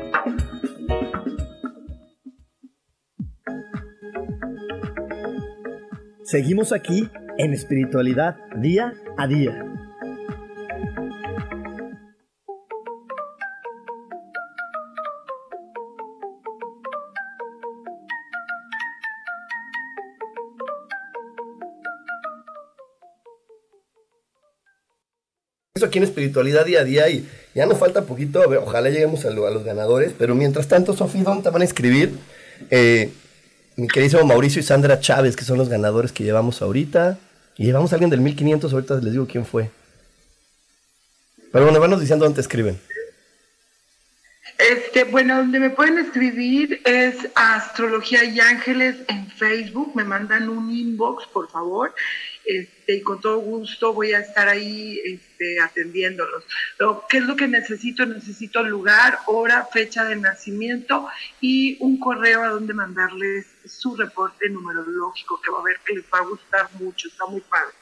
Seguimos aquí en espiritualidad día a día. aquí en espiritualidad día a día y ya nos falta poquito, ojalá lleguemos a, los ganadores, pero mientras tanto, Sofía, ¿dónde te van a escribir? Eh, mi querido Mauricio y Sandra Chávez, que son los ganadores que llevamos ahorita. Y llevamos a alguien del 1500, ahorita les digo quién fue. Pero bueno, vanos diciendo dónde escriben. Este, bueno, donde me pueden escribir es Astrología y Ángeles en Facebook. Me mandan un inbox, por favor. Este, y con todo gusto voy a estar ahí este, atendiéndolos. Lo, ¿Qué es lo que necesito? Necesito lugar, hora, fecha de nacimiento y un correo a donde mandarles su reporte numerológico que va a ver que les va a gustar mucho, está muy padre.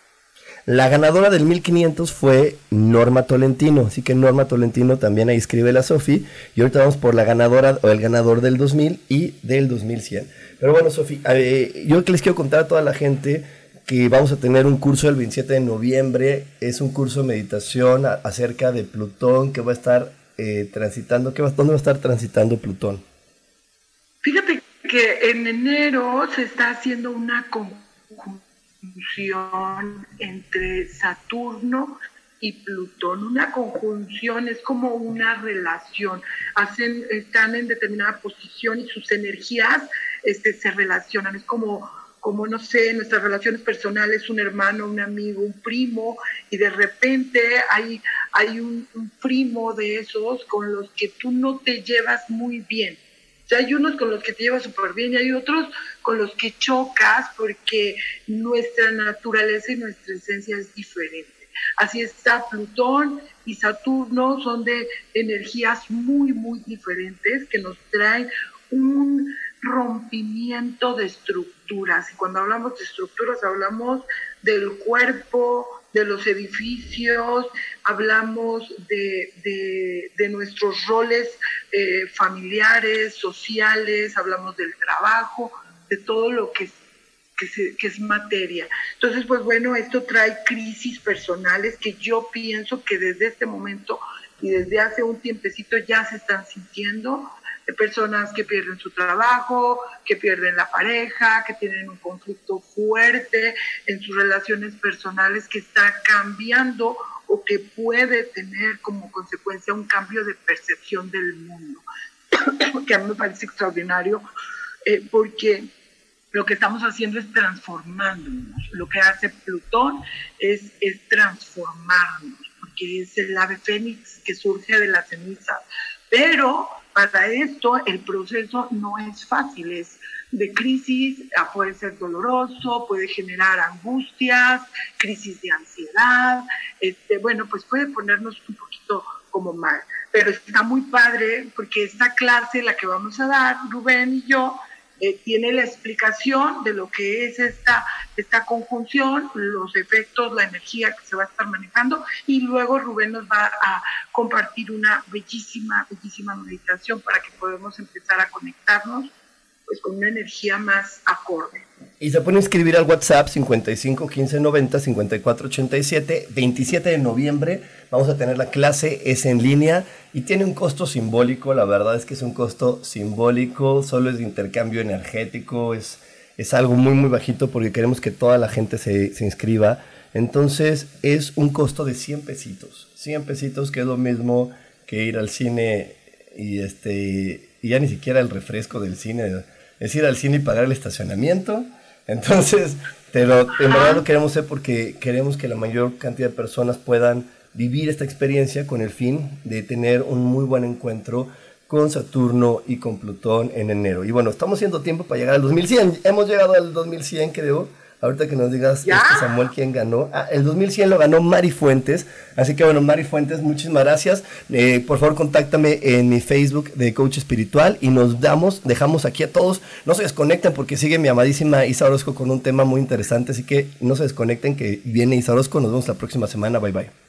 La ganadora del 1500 fue Norma Tolentino, así que Norma Tolentino también ahí escribe la Sofi. Y ahorita vamos por la ganadora o el ganador del 2000 y del 2100. Pero bueno, Sofi, yo que les quiero contar a toda la gente que vamos a tener un curso el 27 de noviembre. Es un curso de meditación acerca de Plutón que va a estar eh, transitando. ¿qué va, ¿Dónde va a estar transitando Plutón? Fíjate que en enero se está haciendo una conjunción entre Saturno y Plutón. Una conjunción es como una relación. Hacen, están en determinada posición y sus energías este, se relacionan. Es como como no sé, nuestras relaciones personales, un hermano, un amigo, un primo, y de repente hay, hay un, primo de esos con los que tú no te llevas muy bien. O sea, hay unos con los que te llevas súper bien y hay otros con los que chocas porque nuestra naturaleza y nuestra esencia es diferente. Así está Plutón y Saturno, son de energías muy, muy diferentes que nos traen un rompimiento de Y cuando hablamos de estructuras, hablamos del cuerpo, de los edificios, hablamos de, de, nuestros roles eh, familiares, sociales, hablamos del trabajo, de todo lo que, que es materia. Entonces, pues bueno, esto trae crisis personales que yo pienso que desde este momento y desde hace un tiempecito ya se están sintiendo personas que pierden su trabajo, que pierden la pareja, que tienen un conflicto fuerte en sus relaciones personales que está cambiando o que puede tener como consecuencia un cambio de percepción del mundo, que a mí me parece extraordinario, eh, porque lo que estamos haciendo es transformándonos. Lo que hace Plutón es, es transformarnos, porque es el ave fénix que surge de la ceniza. Pero para esto el proceso no es fácil, es de crisis, ah, puede ser doloroso, puede generar angustias, crisis de ansiedad, este, bueno, pues puede ponernos un poquito como mal. Pero está muy padre porque esta clase, la que vamos a dar, Rubén y yo, eh, tiene la explicación de lo que es esta, esta conjunción, los efectos, la energía que se va a estar manejando y luego Rubén nos va a compartir una bellísima, bellísima meditación para que podamos empezar a conectarnos pues con una energía más acorde. Y se puede inscribir al WhatsApp 55 15 90 54 87. 27 de noviembre vamos a tener la clase, es en línea y tiene un costo simbólico. La verdad es que es un costo simbólico, solo es de intercambio energético, es, es algo muy, muy bajito porque queremos que toda la gente se, se inscriba. Entonces es un costo de 100 pesitos. 100 pesitos que es lo mismo que ir al cine y, este, y ya ni siquiera el refresco del cine. Es ir al cine y pagar el estacionamiento entonces, pero en verdad lo queremos hacer porque queremos que la mayor cantidad de personas puedan vivir esta experiencia con el fin de tener un muy buen encuentro con Saturno y con Plutón en enero. Y bueno, estamos haciendo tiempo para llegar al 2100. Hemos llegado al 2100, creo. Ahorita que nos digas, este, Samuel, quién ganó. Ah, el 2100 lo ganó Mari Fuentes. Así que bueno, Mari Fuentes, muchísimas gracias. Eh, por favor, contáctame en mi Facebook de Coach Espiritual y nos damos, dejamos aquí a todos. No se desconecten porque sigue mi amadísima Isa Orozco con un tema muy interesante. Así que no se desconecten que viene Isa Orozco. Nos vemos la próxima semana. Bye bye.